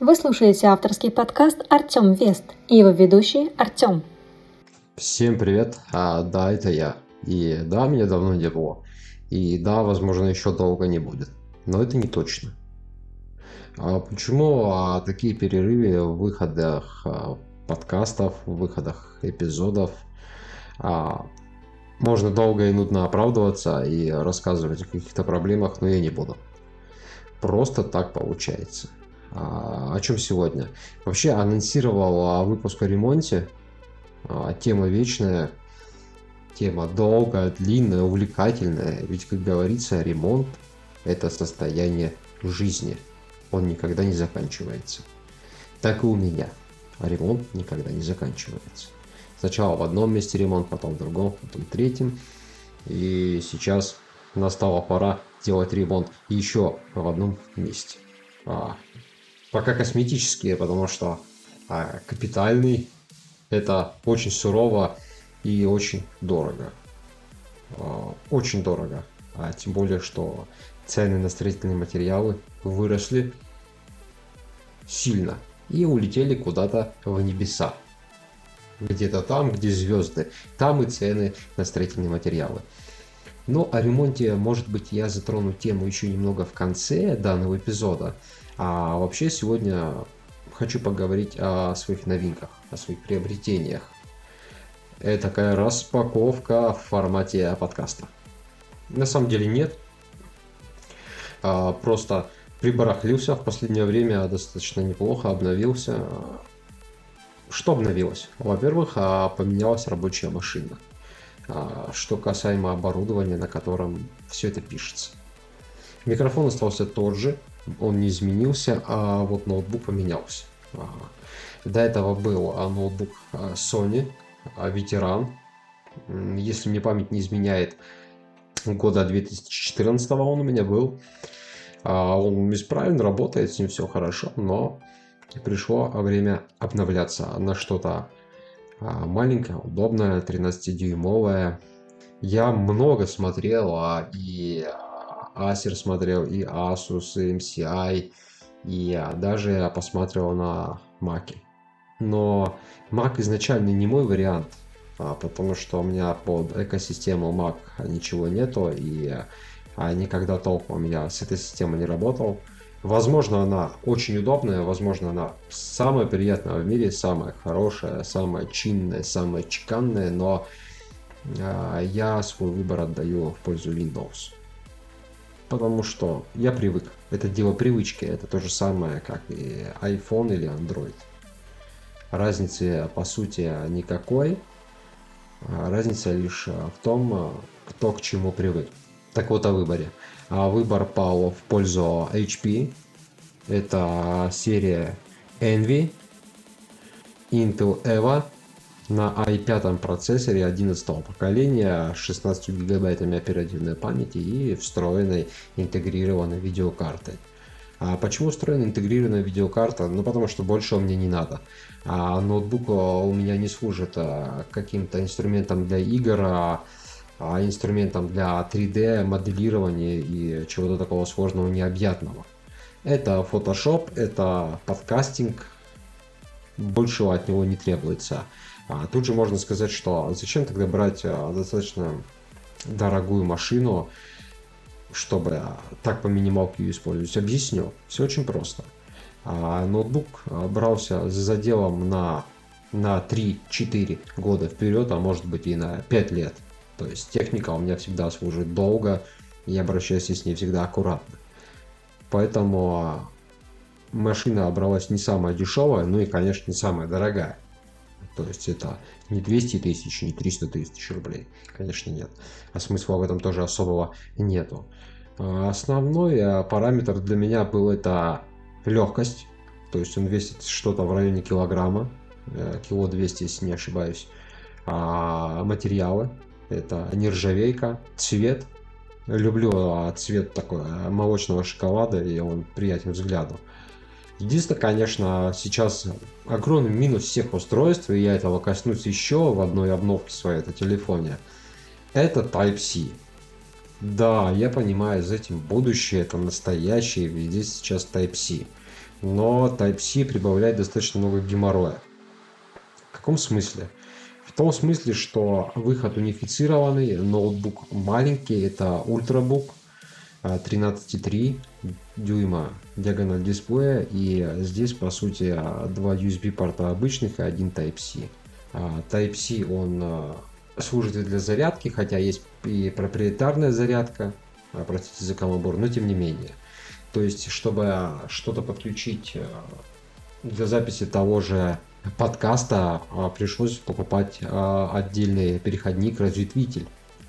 Вы слушаете авторский подкаст «Артем Вест» и его ведущий Артем. Всем привет, а, да, это я. И да, меня давно не было. И да, возможно, еще долго не будет. Но это не точно. А почему а, такие перерывы в выходах а, подкастов, в выходах эпизодов? А, можно долго и нудно оправдываться и рассказывать о каких-то проблемах, но я не буду. Просто так получается. А, о чем сегодня? Вообще анонсировал выпуск о ремонте. А, тема вечная, тема долгая, длинная, увлекательная. Ведь, как говорится, ремонт – это состояние жизни. Он никогда не заканчивается. Так и у меня. Ремонт никогда не заканчивается. Сначала в одном месте ремонт, потом в другом, потом в третьем. И сейчас настала пора делать ремонт еще в одном месте. А, пока косметические, потому что а, капитальный это очень сурово и очень дорого. А, очень дорого. А тем более, что цены на строительные материалы выросли сильно и улетели куда-то в небеса. Где-то там, где звезды, там и цены на строительные материалы. Но о ремонте, может быть, я затрону тему еще немного в конце данного эпизода. А вообще сегодня хочу поговорить о своих новинках, о своих приобретениях. Это такая распаковка в формате подкаста. На самом деле нет. А, просто прибарахлился в последнее время достаточно неплохо, обновился. Что обновилось? Во-первых, а, поменялась рабочая машина. А, что касаемо оборудования, на котором все это пишется. Микрофон остался тот же, он не изменился, а вот ноутбук поменялся. До этого был ноутбук Sony, ветеран. Если мне память не изменяет, года 2014 он у меня был. А, он бесправен, работает, с ним все хорошо, но пришло время обновляться на что-то а, маленькое, удобное, 13-дюймовое. Я много смотрел, а, и Acer смотрел, и Asus, и MCI, и даже я посмотрел на Mac. Но Mac изначально не мой вариант, потому что у меня под экосистему Mac ничего нету, и а никогда толком я с этой системой не работал. Возможно, она очень удобная, возможно, она самая приятная в мире, самая хорошая, самая чинная, самая чеканная, но э, я свой выбор отдаю в пользу Windows. Потому что я привык. Это дело привычки. Это то же самое, как и iPhone или Android. Разницы, по сути, никакой. Разница лишь в том, кто к чему привык. Так вот о выборе. А выбор пал в пользу HP. Это серия Envy, Intel Eva на i5 процессоре 11 поколения с 16 гигабайтами оперативной памяти и встроенной интегрированной видеокартой. А почему встроена интегрированная видеокарта? Ну, потому что больше мне не надо. А ноутбук у меня не служит а, каким-то инструментом для игр, а а инструментом для 3D моделирования и чего-то такого сложного, необъятного. Это Photoshop, это подкастинг, большего от него не требуется. А тут же можно сказать, что зачем тогда брать а, достаточно дорогую машину, чтобы так по минималке ее использовать? Объясню. Все очень просто. А ноутбук брался за заделом на, на 3-4 года вперед, а может быть и на 5 лет. То есть техника у меня всегда служит долго, и обращаюсь с ней всегда аккуратно. Поэтому машина обралась не самая дешевая, ну и, конечно, не самая дорогая. То есть это не 200 тысяч, не 300 тысяч рублей. Конечно, нет. А смысла в этом тоже особого нету. А, основной а, параметр для меня был это легкость. То есть он весит что-то в районе килограмма. Э, кило 200, если не ошибаюсь. А материалы это нержавейка, цвет. Люблю а, цвет такой а, молочного шоколада, и он приятен взгляду. Единственное, конечно, сейчас огромный минус всех устройств, и я этого коснусь еще в одной обновке своей, это телефоне, это Type-C. Да, я понимаю, за этим будущее, это настоящее, везде сейчас Type-C. но Type-C прибавляет достаточно много геморроя. В каком смысле? В том смысле, что выход унифицированный, ноутбук маленький, это ультрабук 13,3 дюйма диагональ дисплея, и здесь, по сути, два USB порта обычных и один Type-C. А, Type-C, он а, служит для зарядки, хотя есть и проприетарная зарядка, а, простите за каламбур, но тем не менее. То есть, чтобы что-то подключить для записи того же подкаста, пришлось покупать отдельный переходник, разветвитель.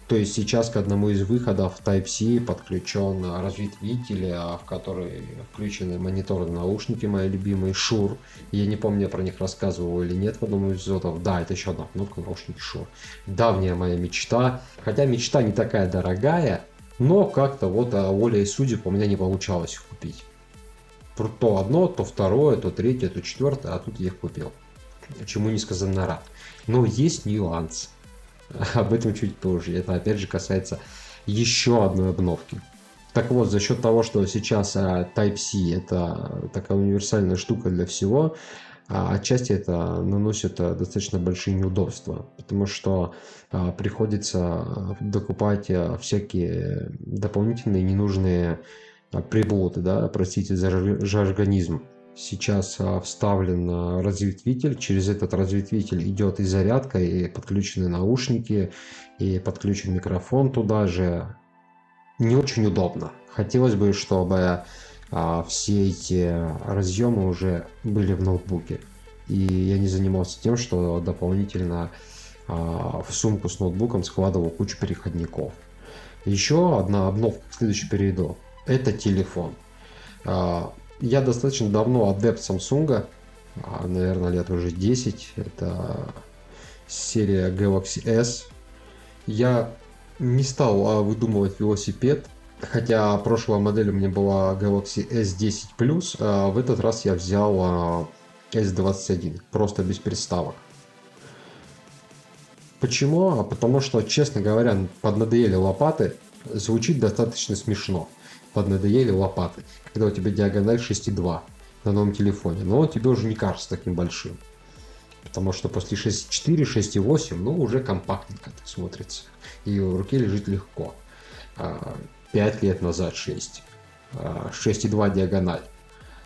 То есть сейчас к одному из выходов Type-C подключен разветвитель, в который включены мониторы наушники мои любимые Shure. Я не помню, я про них рассказывал или нет в одном из эпизодов. Да, это еще одна кнопка наушники Shure. Давняя моя мечта. Хотя мечта не такая дорогая, но как-то вот а, волей судеб у меня не получалось их купить. То одно, то второе, то третье, то четвертое, а тут я их купил. Чему не несказанно рад. Но есть нюанс. Об этом чуть позже. Это опять же касается еще одной обновки. Так вот, за счет того, что сейчас а, Type-C это такая универсальная штука для всего, а, отчасти это наносит а, достаточно большие неудобства, потому что приходится докупать всякие дополнительные ненужные приблуды, да, простите за жаргонизм сейчас а, вставлен а, разветвитель. Через этот разветвитель идет и зарядка, и подключены наушники, и подключен микрофон туда же. Не очень удобно. Хотелось бы, чтобы а, все эти разъемы уже были в ноутбуке. И я не занимался тем, что дополнительно в сумку с ноутбуком складывал кучу переходников. Еще одна обновка к следующему перейду. Это телефон я достаточно давно адепт Samsung, а, наверное, лет уже 10. Это серия Galaxy S. Я не стал а, выдумывать велосипед, хотя прошлая модель у меня была Galaxy S10 Plus, а в этот раз я взял S21, просто без приставок. Почему? Потому что, честно говоря, поднадоели лопаты, звучит достаточно смешно поднадоели лопаты, когда у тебя диагональ 6,2 на новом телефоне. Но он тебе уже не кажется таким большим. Потому что после 6.4, 6.8, ну, уже компактненько так смотрится. И в руке лежит легко. 5 а, лет назад 6. 6.2 а, диагональ.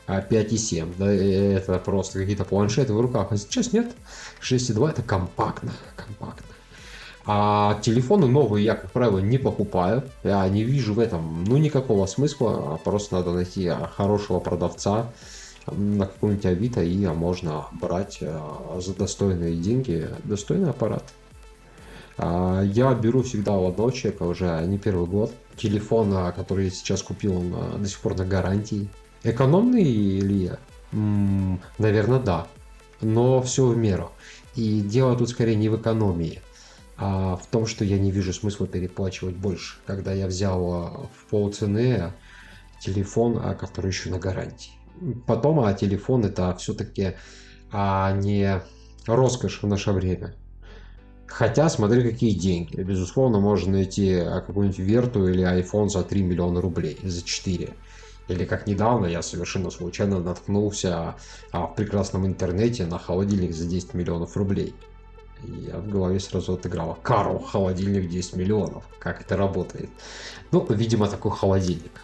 5.7. А, да, это просто какие-то планшеты в руках. А сейчас нет. 6.2 это компактно. Компактно. А телефоны новые я, как правило, не покупаю. Я не вижу в этом ну никакого смысла. Просто надо найти хорошего продавца на каком-нибудь Авито, и можно брать э, за достойные деньги достойный аппарат. А, я беру всегда у одного человека уже не первый год. Телефон, а, который я сейчас купил, он а, до сих пор на гарантии. Экономный ли я? наверное, да. Но все в меру. И дело тут скорее не в экономии а в том, что я не вижу смысла переплачивать больше, когда я взял а, в полцены телефон, а, который еще на гарантии. Потом, а телефон это все-таки а не роскошь в наше время. Хотя, смотри, какие деньги. Безусловно, можно найти а, какую-нибудь Верту или iPhone за 3 миллиона рублей, за 4. Или как недавно я совершенно случайно наткнулся в прекрасном интернете на холодильник за 10 миллионов рублей. Я в голове сразу отыграла. Карл, холодильник 10 миллионов. Как это работает? Ну, видимо, такой холодильник.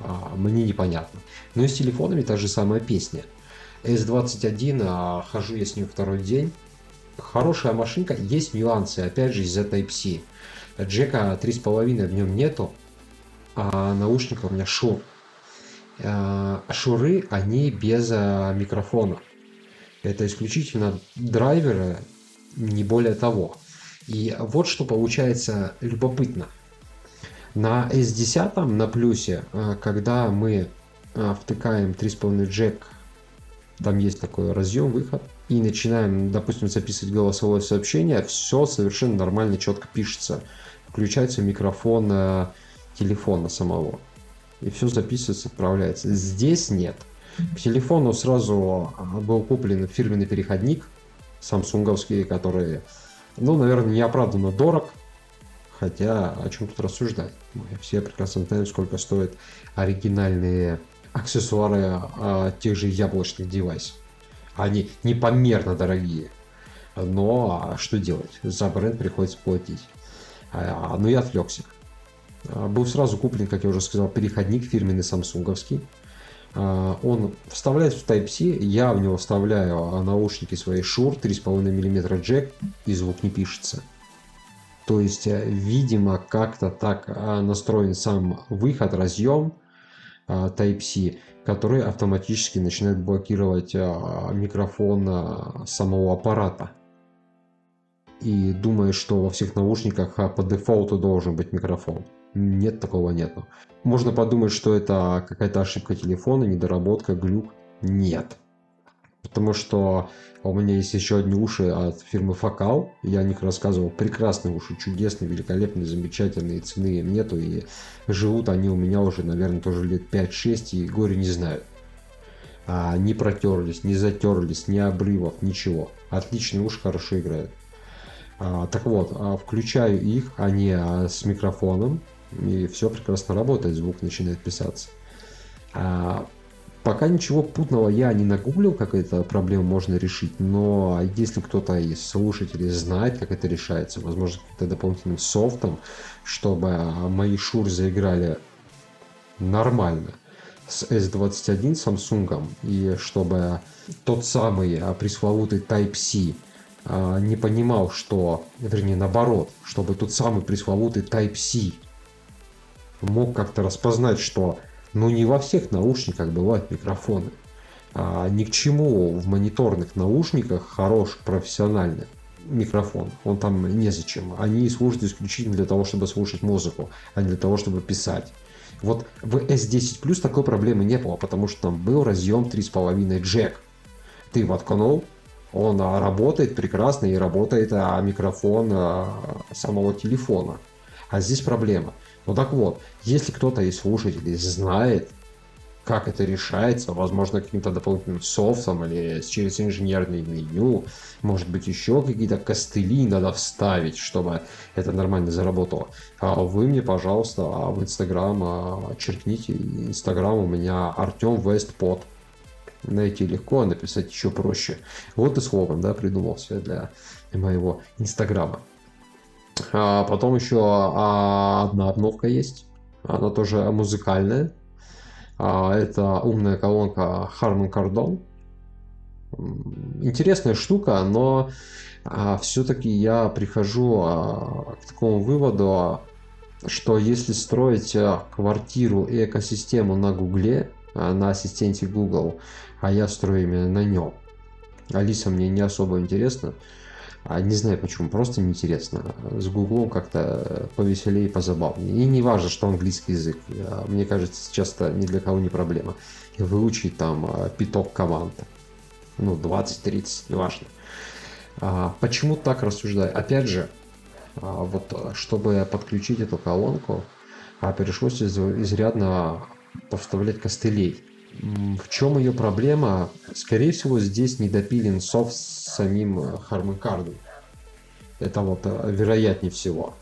А, мне непонятно. Но и с телефонами та же самая песня. S21, а, хожу я с ним второй день. Хорошая машинка, есть нюансы, опять же, из-за Type-C. Джека 3,5 в нем нету, а наушника у меня шур. А, шуры, они без а, микрофона. Это исключительно драйверы не более того. И вот что получается любопытно. На S10, на плюсе, э, когда мы э, втыкаем 3,5 джек, там есть такой разъем, выход, и начинаем, допустим, записывать голосовое сообщение, все совершенно нормально, четко пишется. Включается микрофон э, телефона самого. И все записывается, отправляется. Здесь нет. К телефону сразу был куплен фирменный переходник, самсунговские, которые, ну, наверное, неоправданно дорог, хотя о чем тут рассуждать. Мы все прекрасно знаем, сколько стоят оригинальные аксессуары а, тех же яблочных девайсов. Они непомерно дорогие. Но а что делать? За бренд приходится платить. А, ну я отвлекся. А, был сразу куплен, как я уже сказал, переходник фирменный самсунговский. А, он вставляется в Type-C, я в него вставляю наушники свои Shure 3,5 мм джек, и звук не пишется. То есть, э, видимо, как-то так а, настроен сам выход, разъем Type-C, который автоматически начинает блокировать микрофон самого аппарата и думаешь, что во всех наушниках по дефолту должен быть микрофон. Нет, такого нету. Можно подумать, что это какая-то ошибка телефона, недоработка, глюк. Нет. Потому что у меня есть еще одни уши от фирмы Фокал. Я о них рассказывал. Прекрасные уши, чудесные, великолепные, замечательные. Цены им нету. И живут они у меня уже, наверное, тоже лет 5-6. И горе не знаю. А, не протерлись, не затерлись, ни обрывов, ничего. Отличные уши, хорошо играют. А, так вот, а, включаю их, они а, с микрофоном, и все прекрасно работает, звук начинает писаться. А, пока ничего путного я не нагуглил, как эту проблему можно решить, но если кто-то из слушателей знает, как это решается, возможно, каким-то дополнительным софтом, чтобы мои шуры заиграли нормально с S21 Samsung, и чтобы тот самый пресловутый Type-C а, не понимал, что, вернее, наоборот, чтобы тот самый пресловутый Type-C мог как-то распознать, что ну не во всех наушниках бывают микрофоны. А, ни к чему в мониторных наушниках хороший профессиональный микрофон. Он там незачем. Они служат исключительно для того, чтобы слушать музыку, а не для того, чтобы писать. Вот в S10 Plus такой проблемы не было, потому что там был разъем 3,5 джек. Ты воткнул, он а, работает прекрасно и работает а, микрофон а, самого телефона. А здесь проблема. Ну так вот, если кто-то из слушателей знает, как это решается, возможно, каким-то дополнительным софтом или через инженерное меню, может быть, еще какие-то костыли надо вставить, чтобы это нормально заработало. Вы мне, пожалуйста, в Инстаграм черкните. Инстаграм у меня Артем Вестпот найти легко, а написать еще проще. Вот и слоган, да, придумался для моего инстаграма. А потом еще а, одна обновка есть. Она тоже музыкальная. А, это умная колонка Harman Kardon. Интересная штука, но а, все-таки я прихожу а, к такому выводу, что если строить квартиру и экосистему на Гугле, на ассистенте Google, а я строю именно на нем. Алиса мне не особо интересна. А не знаю почему, просто неинтересно. С Гуглом как-то повеселее позабавнее. И не важно, что английский язык. Мне кажется, часто ни для кого не проблема. И выучить там а, пяток команд. Ну, 20-30, неважно. А, почему так рассуждаю? Опять же, а, вот чтобы подключить эту колонку, пришлось изрядно повставлять костылей. В чем ее проблема? Скорее всего, здесь недопилен софт с самим Harman Kardon. Это вот э, вероятнее всего.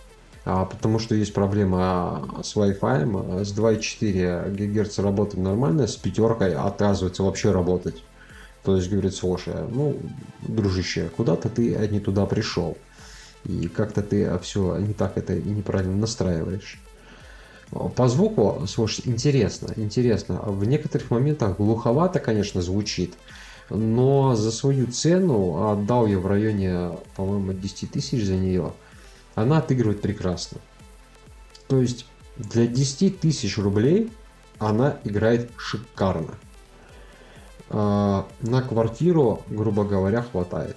А, потому что есть проблема с Wi-Fi. С 2,4 ГГц работает нормально, с пятеркой отказывается вообще работать. То есть говорит, слушай, ну, дружище, куда-то ты не туда пришел. И как-то ты все не так это и неправильно настраиваешь. По звуку, слушай, интересно, интересно. В некоторых моментах глуховато, конечно, звучит, но за свою цену, отдал я в районе, по-моему, 10 тысяч за нее, она отыгрывает прекрасно. То есть для 10 тысяч рублей она играет шикарно. А, на квартиру, грубо говоря, хватает.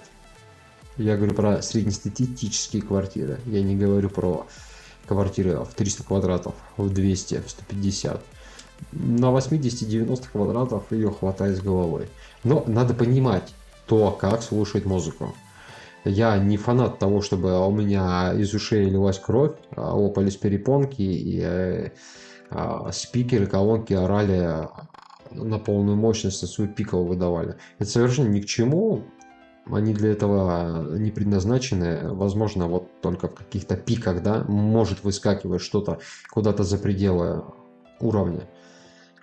Я говорю про среднестатистические квартиры. Я не говорю про квартиры в 300 квадратов, в 200, в 150. На 80-90 квадратов ее хватает с головой. Но надо понимать то, как слушать музыку. Я не фанат того, чтобы у меня из ушей лилась кровь, а лопались перепонки и э, э, спикеры, колонки орали на полную мощность, свою пиковую выдавали. Это совершенно ни к чему они для этого не предназначены. Возможно, вот только в каких-то пиках, да, может выскакивать что-то куда-то за пределы уровня.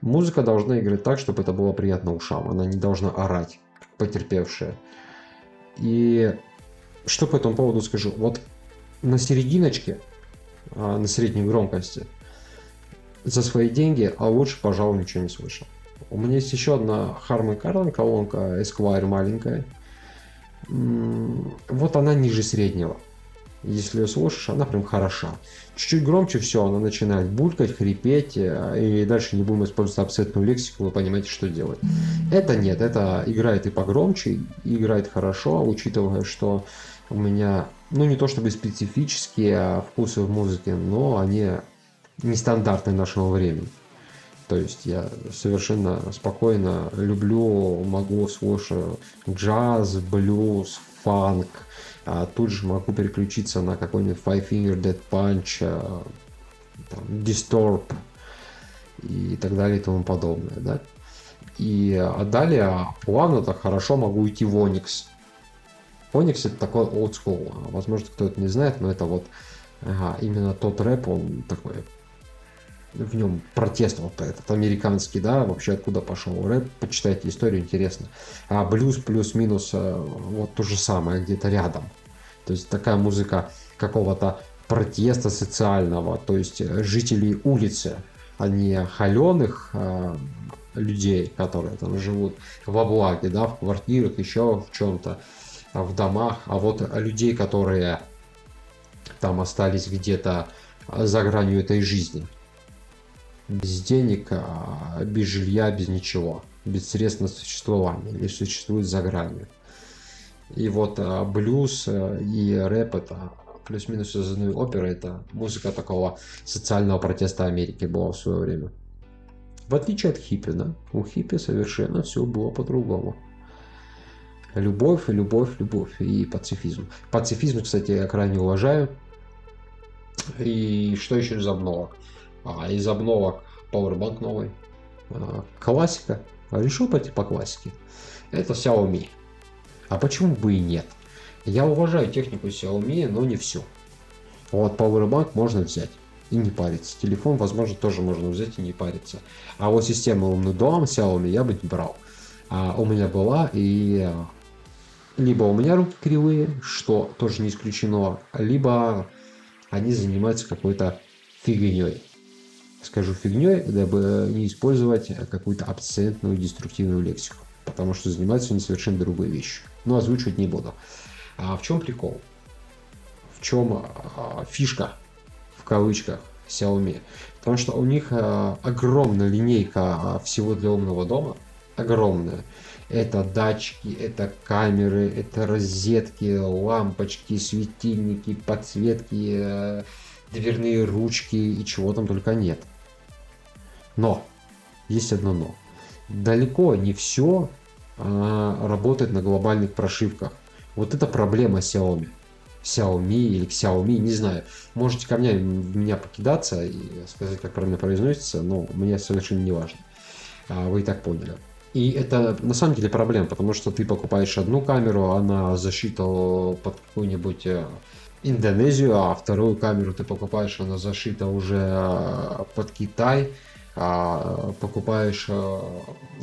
Музыка должна играть так, чтобы это было приятно ушам. Она не должна орать, потерпевшая. И что по этому поводу скажу? Вот на серединочке, а, на средней громкости, за свои деньги, а лучше, пожалуй, ничего не слышал. У меня есть еще одна Harman Kardon колонка Esquire маленькая. Вот она ниже среднего. Если ее слушаешь, она прям хороша. Чуть-чуть громче все, она начинает булькать, хрипеть, э, и дальше не будем использовать абсолютную лексику, вы понимаете, что делать. Это нет, это играет и погромче, и играет хорошо, учитывая, что у меня, ну не то чтобы специфические вкусы в музыке, но они нестандартные нашего времени. То есть я совершенно спокойно люблю, могу слушать джаз, блюз, фанк. А тут же могу переключиться на какой-нибудь Five Finger Dead Punch, а, там, Disturb и так далее и тому подобное. Да? И а далее плавно так хорошо могу уйти в Onyx. Onyx это такой old school. Возможно, кто-то не знает, но это вот ага, именно тот рэп, он такой в нем протест вот этот американский, да, вообще откуда пошел рэп, почитайте историю, интересно. А блюз плюс-минус э, вот то же самое, где-то рядом. То есть такая музыка какого-то протеста социального, то есть э, жителей улицы, а не холеных э, людей, которые там живут в облаге, да, в квартирах, еще в чем-то, в домах, а вот людей, которые там остались где-то за гранью этой жизни без денег, а, без жилья, без ничего, без средств на существование или существует за гранью. И вот а, блюз э, и рэп это плюс-минус из одной оперы, это музыка такого социального протеста Америки была в свое время. В отличие от хиппи, да, у хиппи совершенно все было по-другому. Любовь, любовь, любовь и пацифизм. Пацифизм, кстати, я крайне уважаю. И что еще из обновок? А, из обновок Powerbank новый. А, классика. Решил пойти по классике. Это Xiaomi. А почему бы и нет? Я уважаю технику Xiaomi, но не все. Вот Powerbank можно взять и не париться. Телефон, возможно, тоже можно взять и не париться. А вот систему умный дом Xiaomi я бы не брал. А у меня была и либо у меня руки кривые, что тоже не исключено, либо они занимаются какой-то фигней скажу фигней, дабы не использовать какую-то абсцентную деструктивную лексику, потому что занимаются они совершенно другой вещью. Но озвучивать не буду. А в чем прикол? В чем а, фишка, в кавычках, Xiaomi? Потому что у них а, огромная линейка а, всего для умного дома, огромная. Это датчики, это камеры, это розетки, лампочки, светильники, подсветки, э, дверные ручки и чего там только нет. Но, есть одно но. Далеко не все а, работает на глобальных прошивках. Вот это проблема Xiaomi. Xiaomi или Xiaomi, не знаю. Можете ко мне, меня покидаться и сказать, как правильно произносится, но мне совершенно не важно. А, вы и так поняли. И это на самом деле проблема, потому что ты покупаешь одну камеру, она зашита под какую-нибудь э, Индонезию, а вторую камеру ты покупаешь, она зашита уже э, под Китай, а покупаешь а,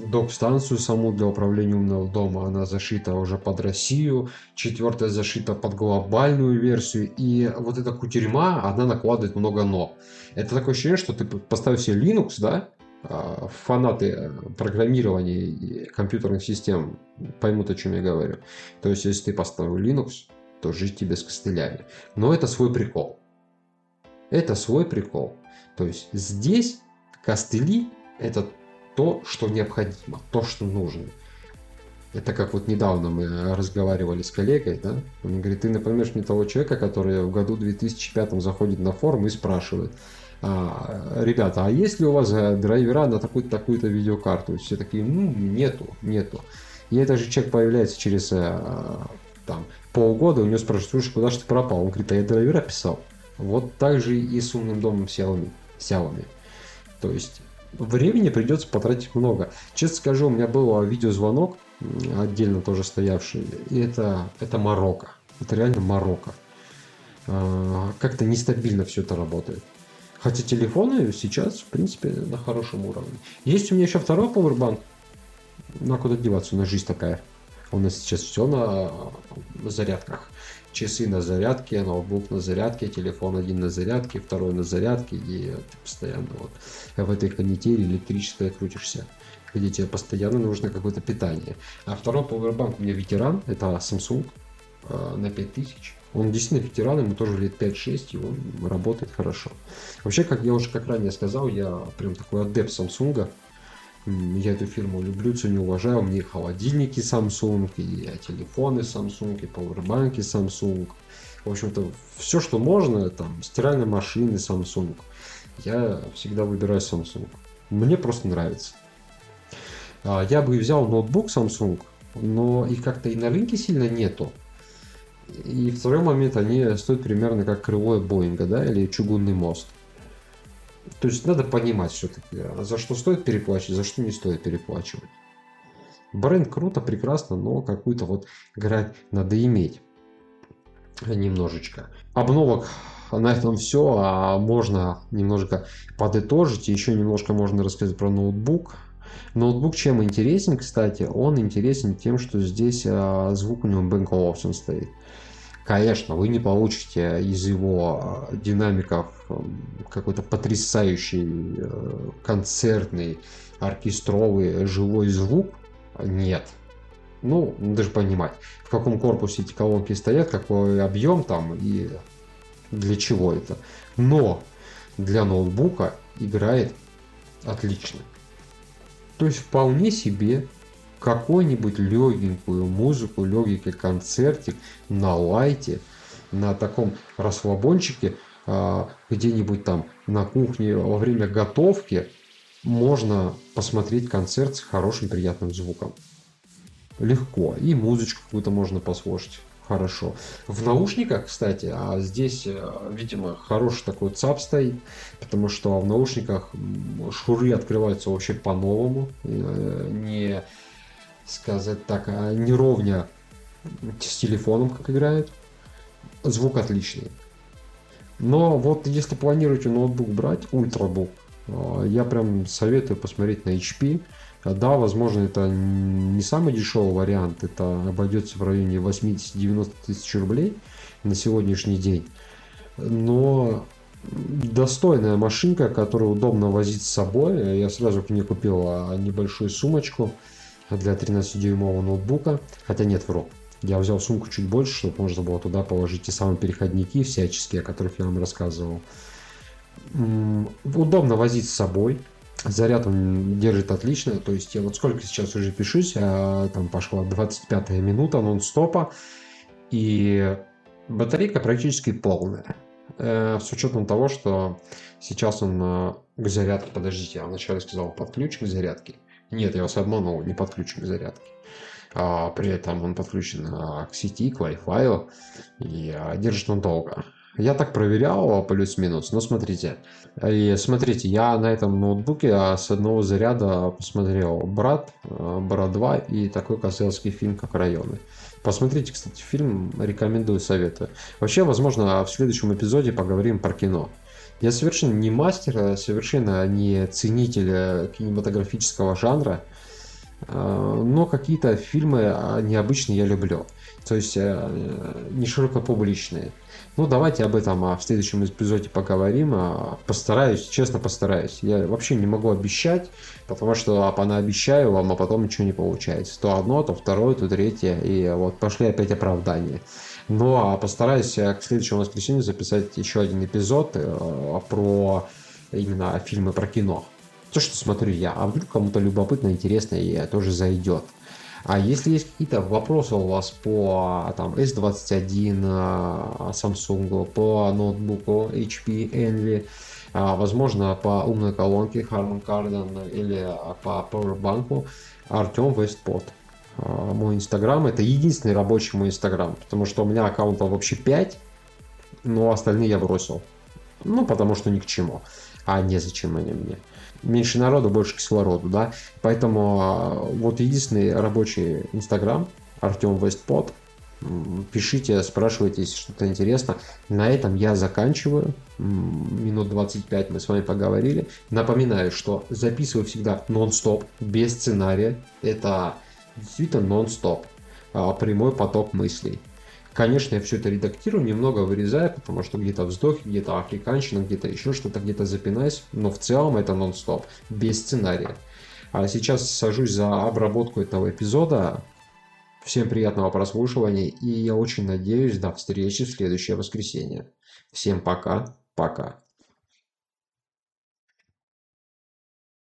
док-станцию саму для управления умного дома, она зашита уже под Россию, четвертая зашита под глобальную версию, и вот эта кутерьма, она накладывает много но. Это такое ощущение, что ты поставил себе Linux, да, а, фанаты программирования и компьютерных систем поймут, о чем я говорю. То есть, если ты поставил Linux, то жить тебе с костылями. Но это свой прикол. Это свой прикол. То есть здесь Костыли – это то, что необходимо, то, что нужно. Это как вот недавно мы разговаривали с коллегой, да? Он говорит, ты напомнишь мне того человека, который в году 2005 заходит на форум и спрашивает, а, ребята, а есть ли у вас э, драйвера на такую-то такую-то видеокарту? Все такие, ну, нету, нету. И этот же человек появляется через э, там, полгода, у него спрашивают, слушай, куда же ты пропал? Он говорит, а я драйвера писал. Вот так же и с умным домом Xiaomi. Xiaomi. То есть времени придется потратить много. Честно скажу, у меня был видеозвонок, отдельно тоже стоявший, и это, это Марокко. Это реально Марокко. А, как-то нестабильно все это работает. Хотя телефоны сейчас, в принципе, на хорошем уровне. Есть у меня еще второй Powerbank. Ну, а куда деваться, у нас жизнь такая. У нас сейчас все на, на зарядках. Часы на зарядке, ноутбук на зарядке, телефон один на зарядке, второй на зарядке, и ты постоянно вот в этой канители электрической крутишься где тебе постоянно нужно какое-то питание. А второй Powerbank у меня ветеран, это Samsung э, на 5000. Он действительно ветеран, ему тоже лет 5-6, и он работает хорошо. Вообще, как я уже как ранее сказал, я прям такой адепт Samsung. Я эту фирму люблю, ценю, уважаю. У и холодильники Samsung, и телефоны Samsung, и пауэрбанки Samsung. В общем-то, все, что можно, там, стиральные машины Samsung. Я всегда выбираю Samsung. Мне просто нравится. А, я бы взял ноутбук Samsung, но их как-то и на рынке сильно нету. И второй момент, они стоят примерно как крыло Боинга, да, или чугунный мост. То есть надо понимать все-таки, а за что стоит переплачивать, за что не стоит переплачивать. Бренд круто, прекрасно, но какую-то вот грань надо иметь немножечко. Обновок на этом все, а можно немножко подытожить, еще немножко можно рассказать про ноутбук. Ноутбук чем интересен, кстати? Он интересен тем, что здесь а, звук у него Bank Olufsen стоит. Конечно, вы не получите из его э, динамиков э, какой-то потрясающий э, концертный, оркестровый, живой звук. Нет. Ну, даже понимать, в каком корпусе эти колонки стоят, какой объем там и для чего это. Но для ноутбука играет отлично. То есть вполне себе какую-нибудь легенькую музыку, легенький концертик на лайте, на таком расслабончике, а, где-нибудь там на кухне во время готовки можно посмотреть концерт с хорошим приятным звуком. Легко. И музычку какую-то можно послушать хорошо. В наушниках, кстати, а здесь, э, видимо, хороший такой ЦАП стоит, потому что в наушниках шуры открываются вообще по-новому, э, не сказать так, а не ровня с телефоном, как играют. Звук отличный. Но вот если планируете ноутбук брать, ультрабук, а, я прям советую посмотреть на HP. Да, возможно, это не самый дешевый вариант, это обойдется в районе 80-90 тысяч рублей на сегодняшний день. Но достойная машинка, которую удобно возить с собой. Я сразу к ней купил а, небольшую сумочку для 13-дюймового ноутбука. Хотя нет, вру. Я взял сумку чуть больше, чтобы можно было туда положить те самые переходники всяческие, о которых я вам рассказывал. Удобно возить с собой. Заряд он держит отлично. То есть я вот сколько сейчас уже пишусь, а там пошла 25 минута нон-стопа. И батарейка практически полная. Э, с учетом того, что сейчас он э, к зарядке, подождите, я вначале сказал под ключ к зарядке. Нет, я вас обманул, не подключен к зарядке. А, при этом он подключен а, к сети, к Wi-Fi, и а, держит он долго. Я так проверял плюс-минус, но смотрите. И смотрите, я на этом ноутбуке с одного заряда посмотрел «Брат», «Брат 2» и такой казахский фильм, как «Районы». Посмотрите, кстати, фильм, рекомендую, советую. Вообще, возможно, в следующем эпизоде поговорим про кино. Я совершенно не мастер, а совершенно не ценитель э, кинематографического жанра, э, но какие-то фильмы а, необычные я люблю. То есть э, не широко публичные. Ну, давайте об этом а, в следующем эпизоде поговорим. Постараюсь, честно постараюсь. Я вообще не могу обещать, потому что она обещаю вам, а потом ничего не получается. То одно, то второе, то третье. И вот пошли опять оправдания. Ну а постараюсь к следующему воскресенью записать еще один эпизод э, про именно фильмы про кино. То, что смотрю я. А вдруг кому-то любопытно, интересно и тоже зайдет. А если есть какие-то вопросы у вас по там, S21 э, Samsung, по ноутбуку HP Envy, э, возможно, по умной колонке Harman Kardon или по Powerbank, Артем Вестпот. А, мой инстаграм. Это единственный рабочий мой инстаграм, потому что у меня аккаунтов вообще 5, но остальные я бросил. Ну, потому что ни к чему. А незачем они мне. Меньше народу, больше кислороду, да. Поэтому а, вот единственный рабочий инстаграм, Артем Вестпот. Пишите, спрашивайте, если что-то интересно. На этом я заканчиваю. Минут 25 мы с вами поговорили. Напоминаю, что записываю всегда нон-стоп, без сценария. Это действительно нон-стоп. А, прямой поток мыслей. Конечно, я все это редактирую, немного вырезаю, потому что где-то вздох, где-то африканщина, где-то еще что-то, где-то запинаюсь, но в целом это нон-стоп, без сценария. А сейчас сажусь за обработку этого эпизода. Всем приятного прослушивания, и я очень надеюсь до встречи в следующее воскресенье. Всем пока, пока.